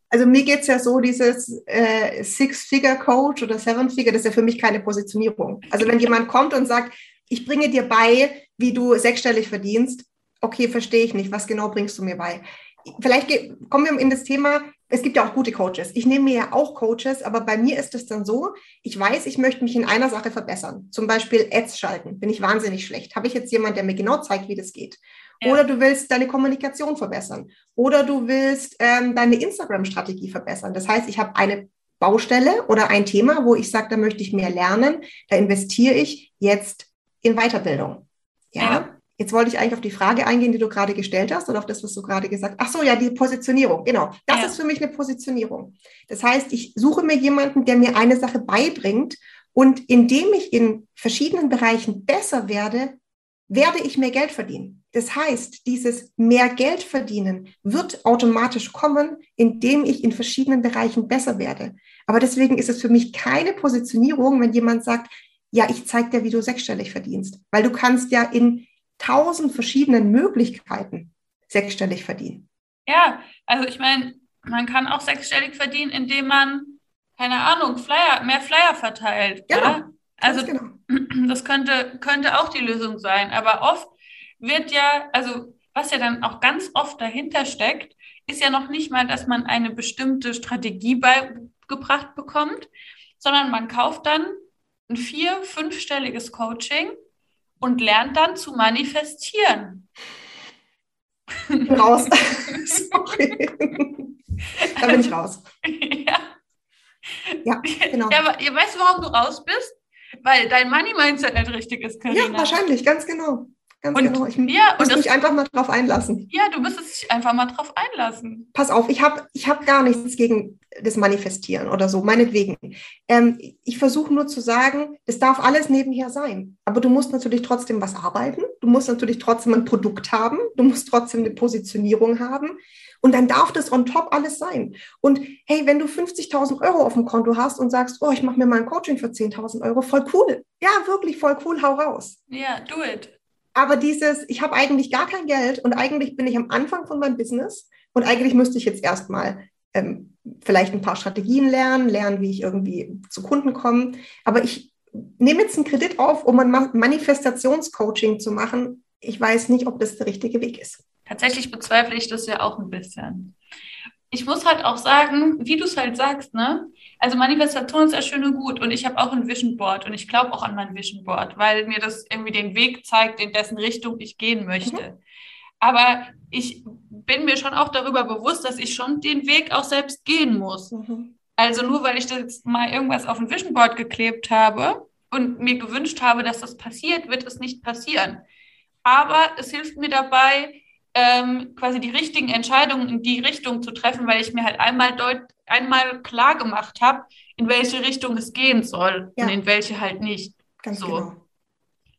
Also mir geht es ja so, dieses äh, Six-Figure-Coach oder Seven-Figure, das ist ja für mich keine Positionierung. Also wenn jemand kommt und sagt, ich bringe dir bei, wie du sechsstellig verdienst, okay, verstehe ich nicht, was genau bringst du mir bei? Vielleicht kommen wir in das Thema, es gibt ja auch gute Coaches. Ich nehme mir ja auch Coaches, aber bei mir ist es dann so, ich weiß, ich möchte mich in einer Sache verbessern. Zum Beispiel Ads schalten. Bin ich wahnsinnig schlecht. Habe ich jetzt jemand, der mir genau zeigt, wie das geht? Ja. Oder du willst deine Kommunikation verbessern. Oder du willst ähm, deine Instagram-Strategie verbessern. Das heißt, ich habe eine Baustelle oder ein Thema, wo ich sage, da möchte ich mehr lernen. Da investiere ich jetzt in Weiterbildung. ja. ja. Jetzt wollte ich eigentlich auf die Frage eingehen, die du gerade gestellt hast oder auf das, was du gerade gesagt hast. Ach so, ja, die Positionierung. Genau. Das ja. ist für mich eine Positionierung. Das heißt, ich suche mir jemanden, der mir eine Sache beibringt und indem ich in verschiedenen Bereichen besser werde, werde ich mehr Geld verdienen. Das heißt, dieses mehr Geld verdienen wird automatisch kommen, indem ich in verschiedenen Bereichen besser werde. Aber deswegen ist es für mich keine Positionierung, wenn jemand sagt, ja, ich zeige dir, wie du sechsstellig verdienst. Weil du kannst ja in tausend verschiedenen Möglichkeiten sechsstellig verdienen. Ja, also ich meine, man kann auch sechsstellig verdienen, indem man, keine Ahnung, Flyer, mehr Flyer verteilt. Genau. Oder? Also genau. das könnte, könnte auch die Lösung sein. Aber oft wird ja, also was ja dann auch ganz oft dahinter steckt, ist ja noch nicht mal, dass man eine bestimmte Strategie beigebracht bekommt, sondern man kauft dann ein vier-, fünfstelliges Coaching und lernt dann zu manifestieren. Raus. Sorry. da bin ich raus. Ja. Ja, genau. Ja, aber ihr weißt, warum du raus bist? Weil dein Money-Mindset nicht richtig ist, Carina. Ja, wahrscheinlich, ganz genau. Ganz und, genau. Ich ja, muss mich einfach mal drauf einlassen. Ja, du müsstest dich einfach mal drauf einlassen. Pass auf, ich habe ich hab gar nichts gegen das Manifestieren oder so, meinetwegen. Ähm, ich versuche nur zu sagen, das darf alles nebenher sein. Aber du musst natürlich trotzdem was arbeiten. Du musst natürlich trotzdem ein Produkt haben. Du musst trotzdem eine Positionierung haben. Und dann darf das on top alles sein. Und hey, wenn du 50.000 Euro auf dem Konto hast und sagst, oh, ich mache mir mal ein Coaching für 10.000 Euro, voll cool. Ja, wirklich voll cool, hau raus. Ja, yeah, do it. Aber dieses, ich habe eigentlich gar kein Geld und eigentlich bin ich am Anfang von meinem Business und eigentlich müsste ich jetzt erstmal ähm, vielleicht ein paar Strategien lernen, lernen, wie ich irgendwie zu Kunden komme. Aber ich nehme jetzt einen Kredit auf, um ein Manifestationscoaching zu machen. Ich weiß nicht, ob das der richtige Weg ist. Tatsächlich bezweifle ich das ja auch ein bisschen ich muss halt auch sagen, wie du es halt sagst, ne? Also Manifestation ist ja schön und gut und ich habe auch ein Vision Board und ich glaube auch an mein Vision Board, weil mir das irgendwie den Weg zeigt, in dessen Richtung ich gehen möchte. Mhm. Aber ich bin mir schon auch darüber bewusst, dass ich schon den Weg auch selbst gehen muss. Mhm. Also nur weil ich das mal irgendwas auf ein Vision Board geklebt habe und mir gewünscht habe, dass das passiert, wird es nicht passieren. Aber es hilft mir dabei, ähm, quasi die richtigen Entscheidungen in die Richtung zu treffen, weil ich mir halt einmal deut einmal klar gemacht habe, in welche Richtung es gehen soll ja. und in welche halt nicht. Ganz so. Genau.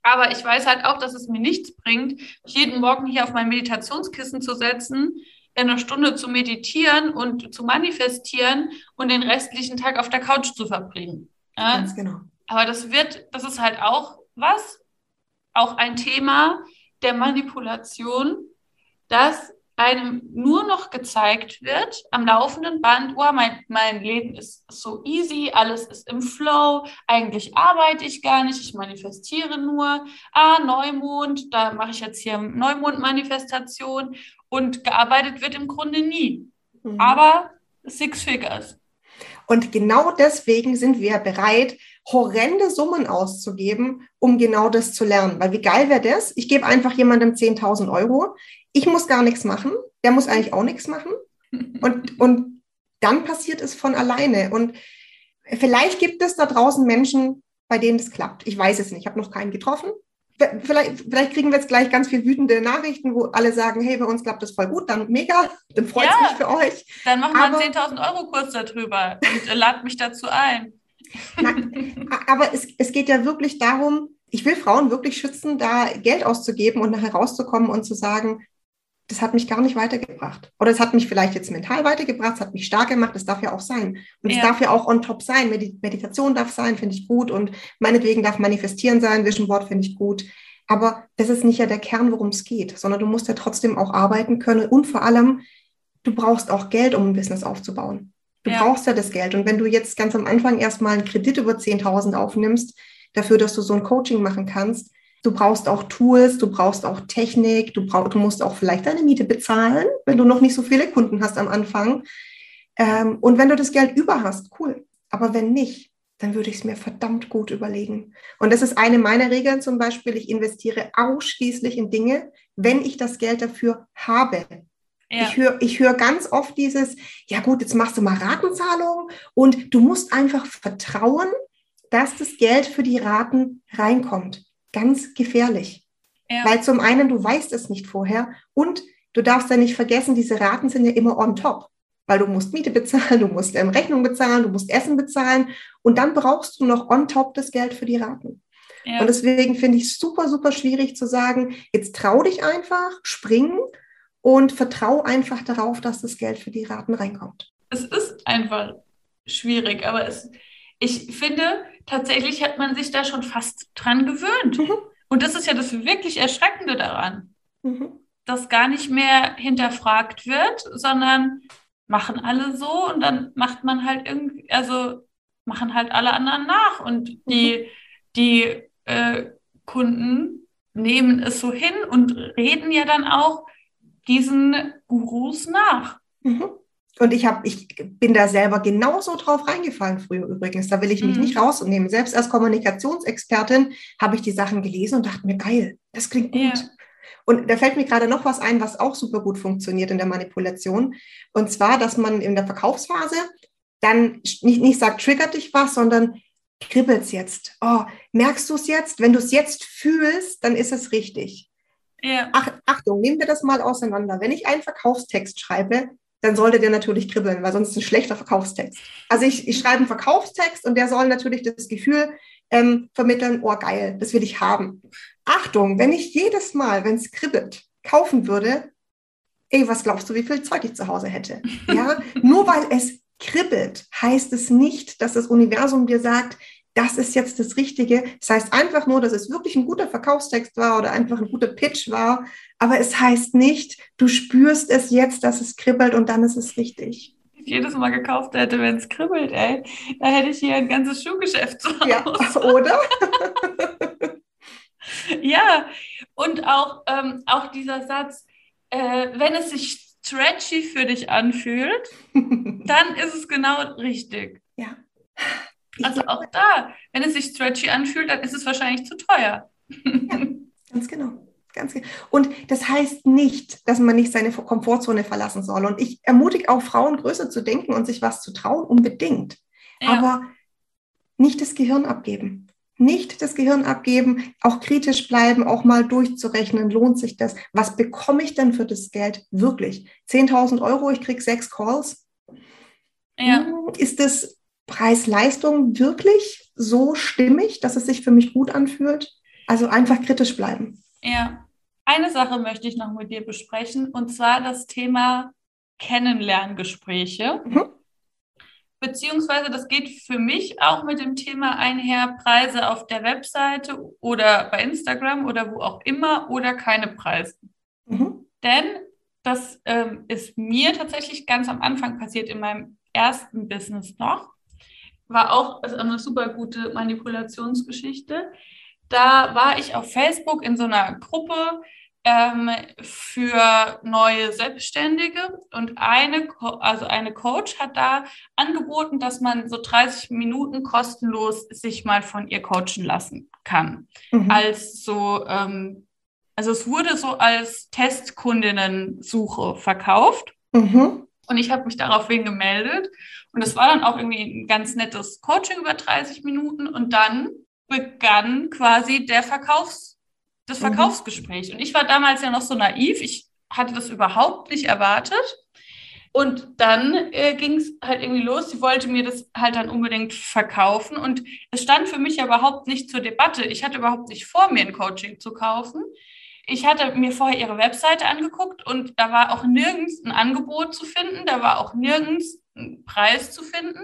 Aber ich weiß halt auch, dass es mir nichts bringt, jeden Morgen hier auf mein Meditationskissen zu setzen, eine Stunde zu meditieren und zu manifestieren und den restlichen Tag auf der Couch zu verbringen. Ja? Ganz genau. Aber das wird, das ist halt auch was, auch ein Thema der Manipulation, dass einem nur noch gezeigt wird am laufenden Band, oh, mein, mein Leben ist so easy, alles ist im Flow, eigentlich arbeite ich gar nicht, ich manifestiere nur, ah, Neumond, da mache ich jetzt hier Neumond-Manifestation und gearbeitet wird im Grunde nie. Mhm. Aber Six Figures. Und genau deswegen sind wir bereit, horrende Summen auszugeben, um genau das zu lernen. Weil wie geil wäre das? Ich gebe einfach jemandem 10.000 Euro ich muss gar nichts machen, der muss eigentlich auch nichts machen. Und, und dann passiert es von alleine. Und vielleicht gibt es da draußen Menschen, bei denen das klappt. Ich weiß es nicht, ich habe noch keinen getroffen. Vielleicht, vielleicht kriegen wir jetzt gleich ganz viel wütende Nachrichten, wo alle sagen, hey, bei uns klappt das voll gut, dann mega, dann freut es ja, mich für euch. Dann machen wir einen 10.000 Euro Kurs darüber und lad mich dazu ein. Na, aber es, es geht ja wirklich darum, ich will Frauen wirklich schützen, da Geld auszugeben und nachher rauszukommen und zu sagen, das hat mich gar nicht weitergebracht. Oder es hat mich vielleicht jetzt mental weitergebracht, es hat mich stark gemacht, das darf ja auch sein. Und es ja. darf ja auch on top sein. Meditation darf sein, finde ich gut. Und meinetwegen darf Manifestieren sein, Vision Board finde ich gut. Aber das ist nicht ja der Kern, worum es geht, sondern du musst ja trotzdem auch arbeiten können. Und vor allem, du brauchst auch Geld, um ein Business aufzubauen. Du ja. brauchst ja das Geld. Und wenn du jetzt ganz am Anfang erstmal einen Kredit über 10.000 aufnimmst, dafür, dass du so ein Coaching machen kannst, Du brauchst auch Tools, du brauchst auch Technik, du, brauch, du musst auch vielleicht deine Miete bezahlen, wenn du noch nicht so viele Kunden hast am Anfang. Ähm, und wenn du das Geld über hast, cool. Aber wenn nicht, dann würde ich es mir verdammt gut überlegen. Und das ist eine meiner Regeln zum Beispiel. Ich investiere ausschließlich in Dinge, wenn ich das Geld dafür habe. Ja. Ich höre ich hör ganz oft dieses, ja gut, jetzt machst du mal Ratenzahlung und du musst einfach vertrauen, dass das Geld für die Raten reinkommt. Ganz gefährlich. Ja. Weil zum einen, du weißt es nicht vorher und du darfst ja nicht vergessen, diese Raten sind ja immer on top weil du musst Miete bezahlen, du musst ähm, Rechnung bezahlen, du musst Essen bezahlen und dann brauchst du noch on top das Geld für die Raten. Ja. Und deswegen finde ich es super, super schwierig zu sagen, jetzt trau dich einfach, spring und vertrau einfach darauf, dass das Geld für die Raten reinkommt. Es ist einfach schwierig, aber es, ich finde, tatsächlich hat man sich da schon fast dran gewöhnt. Mhm. Und das ist ja das wirklich Erschreckende daran, mhm. dass gar nicht mehr hinterfragt wird, sondern machen alle so und dann macht man halt irgendwie, also machen halt alle anderen nach und die, mhm. die äh, Kunden nehmen es so hin und reden ja dann auch diesen Gurus nach. Mhm. Und ich habe, ich bin da selber genauso drauf reingefallen früher übrigens. Da will ich mich mhm. nicht rausnehmen. Selbst als Kommunikationsexpertin habe ich die Sachen gelesen und dachte mir, geil, das klingt gut. Ja. Und da fällt mir gerade noch was ein, was auch super gut funktioniert in der Manipulation. Und zwar, dass man in der Verkaufsphase dann nicht, nicht sagt, triggert dich was, sondern kribbelt es jetzt. Oh, merkst du es jetzt? Wenn du es jetzt fühlst, dann ist es richtig. Ja. Ach, Achtung, nehmen wir das mal auseinander. Wenn ich einen Verkaufstext schreibe, dann sollte der natürlich kribbeln, weil sonst ist ein schlechter Verkaufstext. Also ich, ich schreibe einen Verkaufstext und der soll natürlich das Gefühl ähm, vermitteln, oh geil, das will ich haben. Achtung, wenn ich jedes Mal, wenn es kribbelt, kaufen würde, ey, was glaubst du, wie viel Zeug ich zu Hause hätte? Ja, nur weil es kribbelt, heißt es nicht, dass das Universum dir sagt, das ist jetzt das Richtige. Das heißt einfach nur, dass es wirklich ein guter Verkaufstext war oder einfach ein guter Pitch war. Aber es heißt nicht, du spürst es jetzt, dass es kribbelt und dann ist es richtig jedes Mal gekauft hätte, wenn es kribbelt, ey. Da hätte ich hier ein ganzes Schuhgeschäft zu Hause. Ja, oder? ja, und auch, ähm, auch dieser Satz, äh, wenn es sich stretchy für dich anfühlt, dann ist es genau richtig. Ja. Also auch da, wenn es sich stretchy anfühlt, dann ist es wahrscheinlich zu teuer. ja, ganz genau. Ganz genau. Und das heißt nicht, dass man nicht seine Komfortzone verlassen soll. Und ich ermutige auch Frauen, größer zu denken und sich was zu trauen, unbedingt. Ja. Aber nicht das Gehirn abgeben. Nicht das Gehirn abgeben, auch kritisch bleiben, auch mal durchzurechnen, lohnt sich das? Was bekomme ich denn für das Geld wirklich? 10.000 Euro, ich kriege sechs Calls. Ja. Hm, ist das Preis-Leistung wirklich so stimmig, dass es sich für mich gut anfühlt? Also einfach kritisch bleiben. Ja, eine Sache möchte ich noch mit dir besprechen, und zwar das Thema Kennenlerngespräche. Mhm. Beziehungsweise das geht für mich auch mit dem Thema einher, Preise auf der Webseite oder bei Instagram oder wo auch immer oder keine Preise. Mhm. Denn das ähm, ist mir tatsächlich ganz am Anfang passiert in meinem ersten Business noch. War auch also eine super gute Manipulationsgeschichte. Da war ich auf Facebook in so einer Gruppe ähm, für neue Selbstständige und eine, also eine Coach hat da angeboten, dass man so 30 Minuten kostenlos sich mal von ihr coachen lassen kann. Mhm. Als so, ähm, also es wurde so als Testkundinnensuche verkauft. Mhm. Und ich habe mich daraufhin gemeldet. Und es war dann auch irgendwie ein ganz nettes Coaching über 30 Minuten. Und dann begann quasi der Verkaufs, das mhm. Verkaufsgespräch. Und ich war damals ja noch so naiv, ich hatte das überhaupt nicht erwartet. Und dann äh, ging es halt irgendwie los. Sie wollte mir das halt dann unbedingt verkaufen. Und es stand für mich ja überhaupt nicht zur Debatte. Ich hatte überhaupt nicht vor, mir ein Coaching zu kaufen. Ich hatte mir vorher ihre Webseite angeguckt und da war auch nirgends ein Angebot zu finden. Da war auch nirgends Preis zu finden.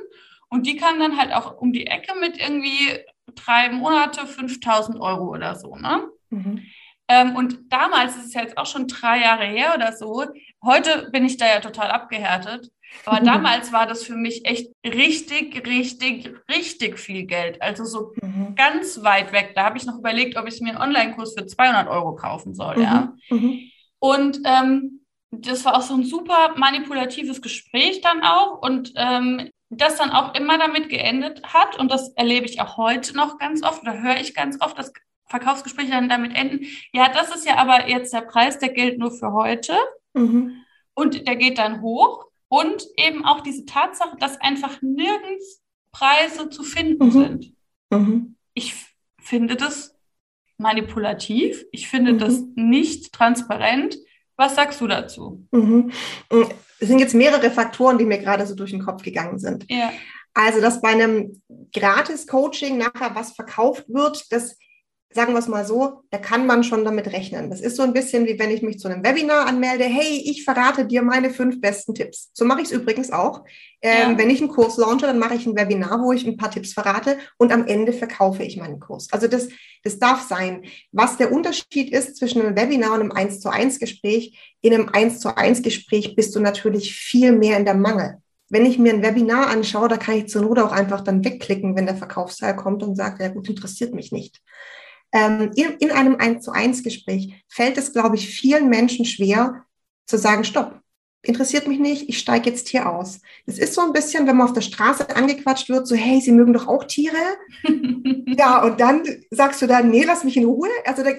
Und die kam dann halt auch um die Ecke mit irgendwie drei Monate 5000 Euro oder so. Ne? Mhm. Ähm, und damals, das ist jetzt auch schon drei Jahre her oder so, Heute bin ich da ja total abgehärtet. Aber damals war das für mich echt richtig, richtig, richtig viel Geld. Also so mhm. ganz weit weg. Da habe ich noch überlegt, ob ich mir einen Online-Kurs für 200 Euro kaufen soll. Mhm. Ja. Mhm. Und ähm, das war auch so ein super manipulatives Gespräch dann auch. Und ähm, das dann auch immer damit geendet hat, und das erlebe ich auch heute noch ganz oft oder höre ich ganz oft, dass Verkaufsgespräche dann damit enden, ja, das ist ja aber jetzt der Preis, der gilt nur für heute mhm. und der geht dann hoch. Und eben auch diese Tatsache, dass einfach nirgends Preise zu finden mhm. sind. Mhm. Ich finde das manipulativ, ich finde das mhm. nicht transparent. Was sagst du dazu? Mhm. Es sind jetzt mehrere Faktoren, die mir gerade so durch den Kopf gegangen sind. Ja. Also, dass bei einem Gratis-Coaching nachher was verkauft wird, das sagen wir es mal so, da kann man schon damit rechnen. Das ist so ein bisschen wie wenn ich mich zu einem Webinar anmelde, hey, ich verrate dir meine fünf besten Tipps. So mache ich es übrigens auch. Ähm, ja. Wenn ich einen Kurs launche, dann mache ich ein Webinar, wo ich ein paar Tipps verrate und am Ende verkaufe ich meinen Kurs. Also das, das darf sein. Was der Unterschied ist zwischen einem Webinar und einem 1 zu 1 Gespräch, in einem 1 zu 1 Gespräch bist du natürlich viel mehr in der Mangel. Wenn ich mir ein Webinar anschaue, da kann ich zur Not auch einfach dann wegklicken, wenn der Verkaufsteil kommt und sagt, ja gut, interessiert mich nicht ähm, in, in einem 1 zu 1 Gespräch fällt es, glaube ich, vielen Menschen schwer zu sagen, stopp, interessiert mich nicht, ich steige jetzt hier aus. Das ist so ein bisschen, wenn man auf der Straße angequatscht wird, so, hey, Sie mögen doch auch Tiere. ja, und dann sagst du dann, nee, lass mich in Ruhe. Also da,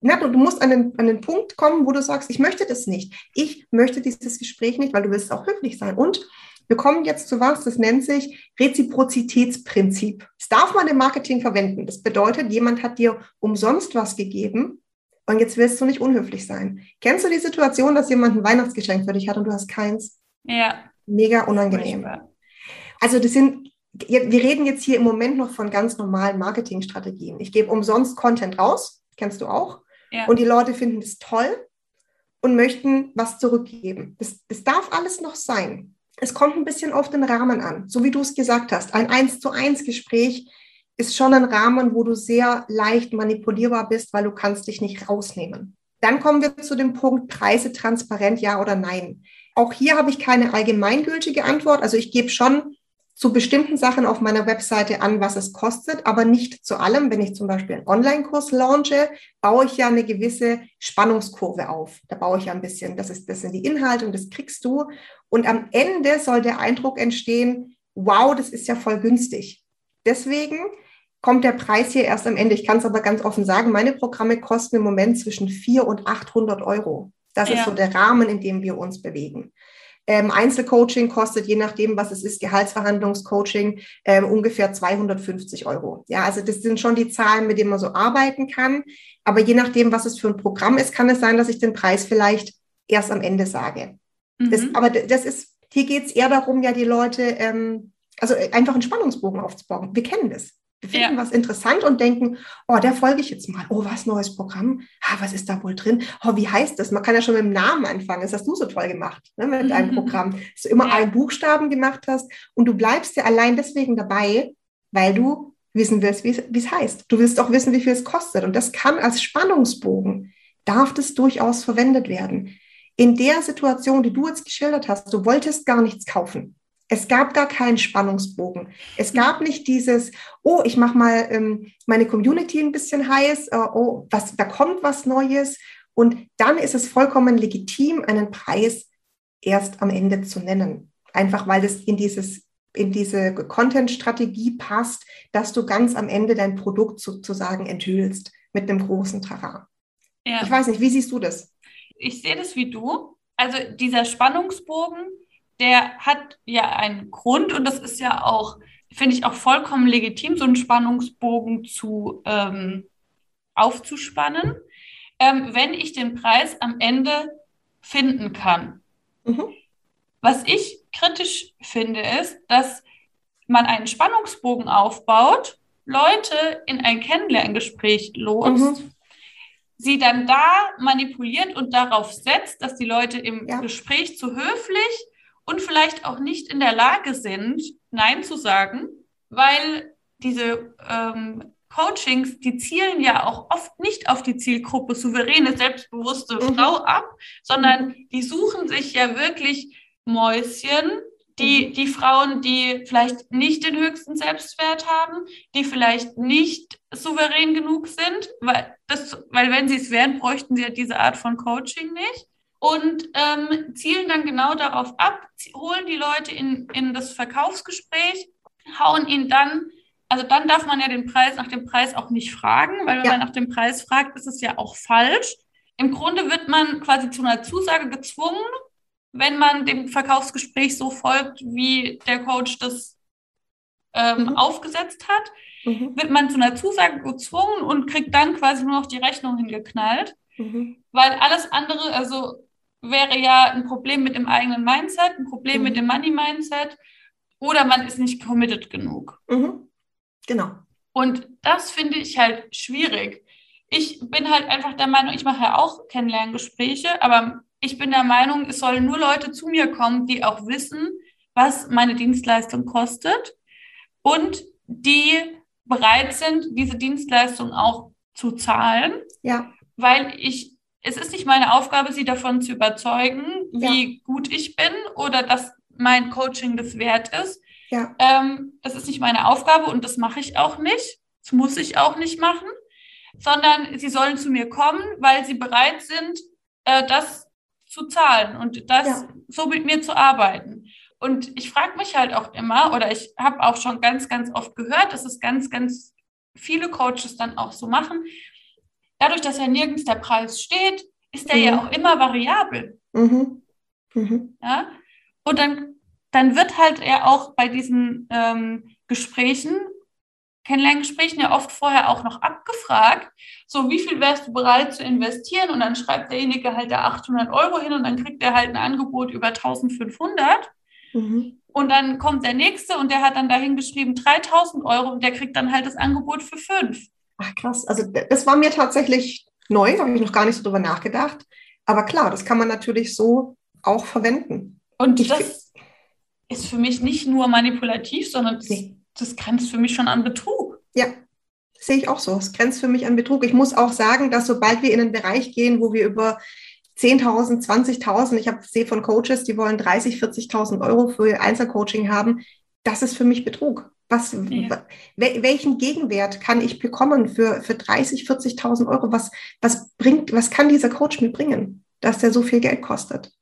na, du, du musst an den, an den Punkt kommen, wo du sagst, ich möchte das nicht. Ich möchte dieses Gespräch nicht, weil du willst auch höflich sein. Und wir kommen jetzt zu was, das nennt sich Reziprozitätsprinzip. Das darf man im Marketing verwenden. Das bedeutet, jemand hat dir umsonst was gegeben und jetzt willst du nicht unhöflich sein. Kennst du die Situation, dass jemand ein Weihnachtsgeschenk für dich hat und du hast keins? Ja. Mega unangenehm. Also das sind, wir reden jetzt hier im Moment noch von ganz normalen Marketingstrategien. Ich gebe umsonst Content raus, kennst du auch. Ja. Und die Leute finden das toll und möchten was zurückgeben. Das, das darf alles noch sein es kommt ein bisschen auf den Rahmen an, so wie du es gesagt hast. Ein eins zu eins Gespräch ist schon ein Rahmen, wo du sehr leicht manipulierbar bist, weil du kannst dich nicht rausnehmen. Dann kommen wir zu dem Punkt Preise transparent, ja oder nein. Auch hier habe ich keine allgemeingültige Antwort. Also ich gebe schon zu bestimmten Sachen auf meiner Webseite an, was es kostet, aber nicht zu allem. Wenn ich zum Beispiel einen Online-Kurs launche, baue ich ja eine gewisse Spannungskurve auf. Da baue ich ja ein bisschen, das, ist, das sind die Inhalte und das kriegst du. Und am Ende soll der Eindruck entstehen, wow, das ist ja voll günstig. Deswegen kommt der Preis hier erst am Ende. Ich kann es aber ganz offen sagen, meine Programme kosten im Moment zwischen 400 und 800 Euro. Das ja. ist so der Rahmen, in dem wir uns bewegen. Ähm, Einzelcoaching kostet, je nachdem, was es ist, Gehaltsverhandlungscoaching, ähm, ungefähr 250 Euro. Ja, also das sind schon die Zahlen, mit denen man so arbeiten kann. Aber je nachdem, was es für ein Programm ist, kann es sein, dass ich den Preis vielleicht erst am Ende sage. Mhm. Das, aber das ist, hier geht es eher darum, ja, die Leute, ähm, also einfach einen Spannungsbogen aufzubauen. Wir kennen das. Wir finden ja. was interessant und denken, oh, der folge ich jetzt mal. Oh, was neues Programm? Ah, was ist da wohl drin? Oh, wie heißt das? Man kann ja schon mit dem Namen anfangen. Das hast du so toll gemacht ne, mit deinem Programm, dass du immer ja. einen Buchstaben gemacht hast und du bleibst ja allein deswegen dabei, weil du wissen willst, wie es heißt. Du willst auch wissen, wie viel es kostet. Und das kann als Spannungsbogen, darf das durchaus verwendet werden. In der Situation, die du jetzt geschildert hast, du wolltest gar nichts kaufen. Es gab gar keinen Spannungsbogen. Es gab nicht dieses, oh, ich mache mal ähm, meine Community ein bisschen heiß, äh, oh, was, da kommt was Neues. Und dann ist es vollkommen legitim, einen Preis erst am Ende zu nennen. Einfach weil es in dieses in diese Content-Strategie passt, dass du ganz am Ende dein Produkt sozusagen enthüllst mit einem großen Trara. Ja. Ich weiß nicht, wie siehst du das? Ich sehe das wie du. Also dieser Spannungsbogen, der hat ja einen Grund und das ist ja auch, finde ich auch vollkommen legitim, so einen Spannungsbogen zu ähm, aufzuspannen, ähm, wenn ich den Preis am Ende finden kann. Mhm. Was ich kritisch finde, ist, dass man einen Spannungsbogen aufbaut, Leute in ein Kennenlerngespräch los, mhm. sie dann da manipuliert und darauf setzt, dass die Leute im ja. Gespräch zu höflich und vielleicht auch nicht in der Lage sind, Nein zu sagen, weil diese ähm, Coachings, die zielen ja auch oft nicht auf die Zielgruppe souveräne, selbstbewusste Mhm. Frau ab, sondern die suchen sich ja wirklich Mäuschen, die, die Frauen, die vielleicht nicht den höchsten Selbstwert haben, die vielleicht nicht souverän genug sind, weil, das, weil wenn sie es wären, bräuchten sie ja diese Art von Coaching nicht. Und ähm, zielen dann genau darauf ab, holen die Leute in, in das Verkaufsgespräch, hauen ihn dann, also dann darf man ja den Preis nach dem Preis auch nicht fragen, weil wenn Ja. man nach dem Preis fragt, ist es ja auch falsch. Im Grunde wird man quasi zu einer Zusage gezwungen, wenn man dem Verkaufsgespräch so folgt, wie der Coach das ähm, Mhm. aufgesetzt hat, Mhm. wird man zu einer Zusage gezwungen und kriegt dann quasi nur noch die Rechnung hingeknallt, Mhm. weil alles andere, also wäre ja ein Problem mit dem eigenen Mindset, ein Problem Mhm. mit dem Money-Mindset oder man ist nicht committed genug. Mhm. Genau. Und das finde ich halt schwierig. Ich bin halt einfach der Meinung, ich mache ja auch Kennenlerngespräche, aber ich bin der Meinung, es sollen nur Leute zu mir kommen, die auch wissen, was meine Dienstleistung kostet und die bereit sind, diese Dienstleistung auch zu zahlen, Ja. weil ich, es ist nicht meine Aufgabe, sie davon zu überzeugen, wie gut ich bin oder dass mein Coaching das wert ist. Ja. Ähm, das ist nicht meine Aufgabe und das mache ich auch nicht. Das muss ich auch nicht machen, sondern sie sollen zu mir kommen, weil sie bereit sind, äh, das zu zahlen und das Ja. so mit mir zu arbeiten. Und ich frage mich halt auch immer, oder ich habe auch schon ganz, ganz oft gehört, dass es ganz, ganz viele Coaches dann auch so machen. Dadurch, dass ja nirgends der Preis steht, ist der Mhm. ja auch immer variabel. Mhm. Mhm. Ja? Und dann, dann wird halt ja auch bei diesen ähm, Gesprächen, Kennenlerngesprächen ja oft vorher auch noch abgefragt, so wie viel wärst du bereit zu investieren? Und dann schreibt derjenige halt da 800 Euro hin und dann kriegt er halt ein Angebot über 1500. Mhm. Und dann kommt der nächste und der hat dann dahin geschrieben 3000 Euro und der kriegt dann halt das Angebot für fünf. Ach krass, also das war mir tatsächlich neu, da habe ich noch gar nicht so drüber nachgedacht. Aber klar, das kann man natürlich so auch verwenden. Und Ich das ist für mich nicht nur manipulativ, sondern das, Nee. das grenzt für mich schon an Betrug. Ja, sehe ich auch so. Es grenzt für mich an Betrug. Ich muss auch sagen, dass sobald wir in einen Bereich gehen, wo wir über 10.000, 20.000, ich habe sehe von Coaches, die wollen 30, 40.000 Euro für Einzelcoaching haben, das ist für mich Betrug. Was, Ja. wel, welchen Gegenwert kann ich bekommen für, für 30, 40.000 Euro? Was, was bringt, was kann dieser Coach mir bringen, dass der so viel Geld kostet?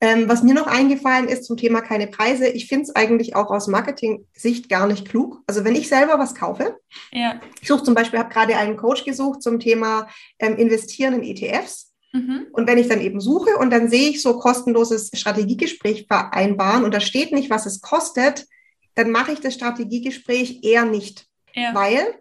Ähm, was mir noch eingefallen ist zum Thema keine Preise, ich finde es eigentlich auch aus Marketing-Sicht gar nicht klug. Also wenn ich selber was kaufe, Ja. ich suche zum Beispiel, habe gerade einen Coach gesucht zum Thema ähm, Investieren in ETFs. Mhm. Und wenn ich dann eben suche und dann sehe ich so kostenloses Strategiegespräch vereinbaren und da steht nicht, was es kostet, dann mache ich das Strategiegespräch eher nicht. Ja. Weil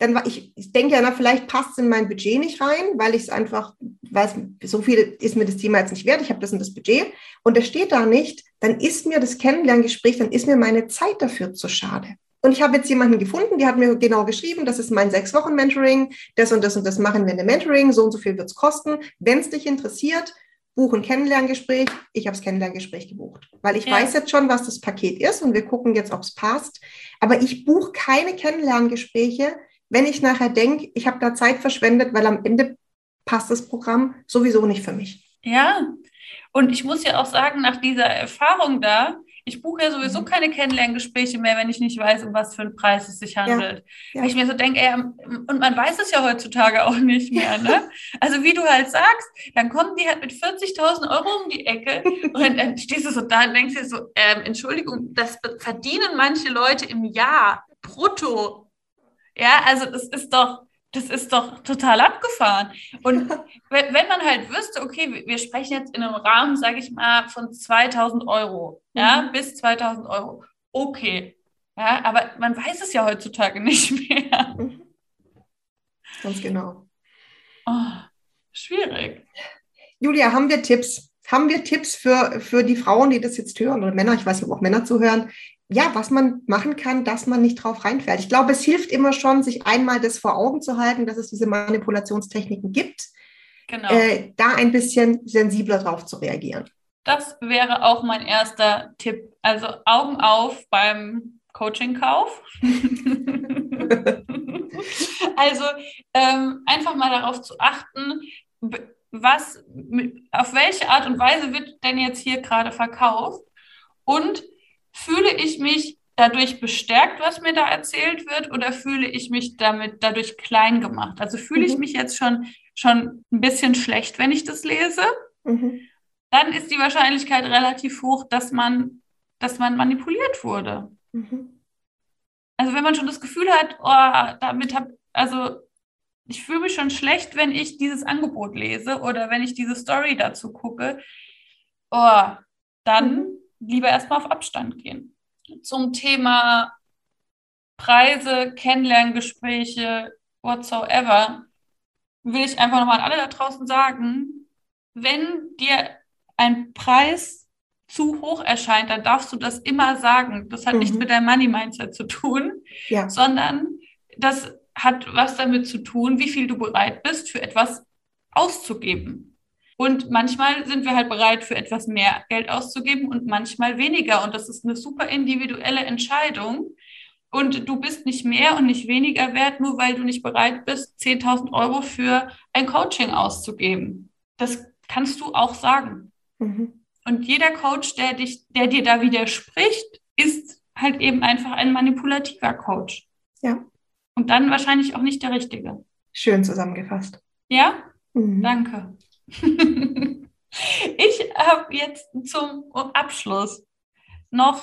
dann war ich, ich denke ja, na, vielleicht passt es in mein Budget nicht rein, weil ich es einfach, weil es so viel ist mir das Thema jetzt nicht wert, ich habe das und das Budget und das steht da nicht, dann ist mir das Kennenlerngespräch, dann ist mir meine Zeit dafür zu schade. Und ich habe jetzt jemanden gefunden, die hat mir genau geschrieben, das ist mein sechs Wochen Mentoring, das und das und das machen wir in dem Mentoring, so und so viel wird es kosten. Wenn es dich interessiert, buch ein Kennenlerngespräch. Ich habe das Kennenlerngespräch gebucht, weil ich Ja. weiß jetzt schon, was das Paket ist und wir gucken jetzt, ob es passt. Aber ich buche keine Kennenlerngespräche, wenn ich nachher denke, ich habe da Zeit verschwendet, weil am Ende passt das Programm sowieso nicht für mich. Ja. Und ich muss ja auch sagen, nach dieser Erfahrung da, ich buche ja sowieso Mhm. keine Kennenlerngespräche mehr, wenn ich nicht weiß, um was für einen Preis es sich handelt. Ja. Weil ich mir so denke, ey, und man weiß es ja heutzutage auch nicht mehr, ne? Also wie du halt sagst, dann kommen die halt mit 40.000 Euro um die Ecke und dann stehst du so da und denkst dir so, ähm, Entschuldigung, das verdienen manche Leute im Jahr brutto. Ja, also das ist doch, das ist doch total abgefahren. Und wenn, man halt wüsste, okay, wir- wir sprechen jetzt in einem Rahmen, sage ich mal, von 2000 Euro, ja, Mhm. bis 2000 Euro. Okay. Ja, aber man weiß es ja heutzutage nicht mehr. Ganz genau. Oh, schwierig. Julia, haben wir Tipps? Haben wir Tipps für, für die Frauen, die das jetzt hören oder Männer? Ich weiß nicht, ob auch Männer zuhören. Ja, was man machen kann, dass man nicht drauf reinfällt. Ich glaube, es hilft immer schon, sich einmal das vor Augen zu halten, dass es diese Manipulationstechniken gibt, Genau. äh, da ein bisschen sensibler drauf zu reagieren. Das wäre auch mein erster Tipp. Also Augen auf beim Coachingkauf. Also ähm, einfach mal darauf zu achten, was, auf welche Art und Weise wird denn jetzt hier gerade verkauft? Und fühle ich mich dadurch bestärkt, was mir da erzählt wird, oder fühle ich mich damit dadurch klein gemacht? Also fühle mhm. ich mich jetzt schon, schon ein bisschen schlecht, wenn ich das lese? Mhm. Dann ist die Wahrscheinlichkeit relativ hoch, dass man, dass man manipuliert wurde. Mhm. Also wenn man schon das Gefühl hat, oh, damit habe, also ich fühle mich schon schlecht, wenn ich dieses Angebot lese oder wenn ich diese Story dazu gucke. Oh, dann mhm. Lieber erstmal auf Abstand gehen. Zum Thema Preise, Kennenlerngespräche, whatsoever, will ich einfach nochmal an alle da draußen sagen, wenn dir ein Preis zu hoch erscheint, dann darfst du das immer sagen. Das hat mhm. nichts mit deinem Money Mindset zu tun, ja. sondern das hat was damit zu tun, wie viel du bereit bist, für etwas auszugeben. Und manchmal sind wir halt bereit, für etwas mehr Geld auszugeben und manchmal weniger. Und das ist eine super individuelle Entscheidung. Und du bist nicht mehr und nicht weniger wert, nur weil du nicht bereit bist, 10.000 Euro für ein Coaching auszugeben. Das kannst du auch sagen. Mhm. Und jeder Coach, der dich, der dir da widerspricht, ist halt eben einfach ein manipulativer Coach. Ja. Und dann wahrscheinlich auch nicht der Richtige. Schön zusammengefasst. Ja? Mhm. Danke. ich habe jetzt zum Abschluss noch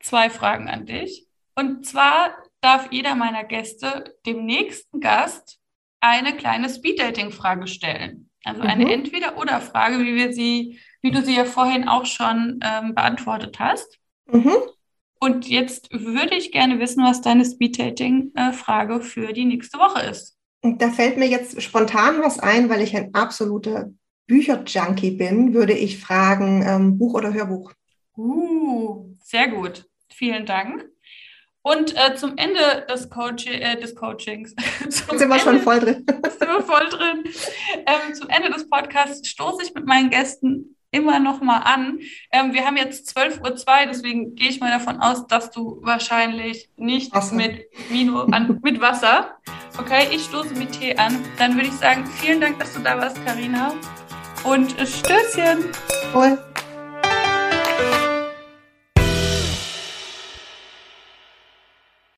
zwei Fragen an dich. Und zwar darf jeder meiner Gäste dem nächsten Gast eine kleine Speed-Dating-Frage stellen. Also eine mhm. Entweder-Oder-Frage, wie wir sie, wie du sie ja vorhin auch schon ähm, beantwortet hast. Mhm. Und jetzt würde ich gerne wissen, was deine Speed-Dating-Frage für die nächste Woche ist. Und da fällt mir jetzt spontan was ein, weil ich ein absoluter Bücher-Junkie bin, würde ich fragen, ähm, Buch oder Hörbuch? Uh, sehr gut. Vielen Dank. Und äh, zum Ende des, Coaching, äh, des Coachings. sind wir Ende, schon voll drin. sind wir voll drin. Ähm, zum Ende des Podcasts stoße ich mit meinen Gästen immer noch mal an. Ähm, wir haben jetzt 12.02 Uhr, deswegen gehe ich mal davon aus, dass du wahrscheinlich nicht Wasser. mit Vino an, mit Wasser. Okay, ich stoße mit Tee an. Dann würde ich sagen, vielen Dank, dass du da warst, Karina. Und Stößchen. Cool.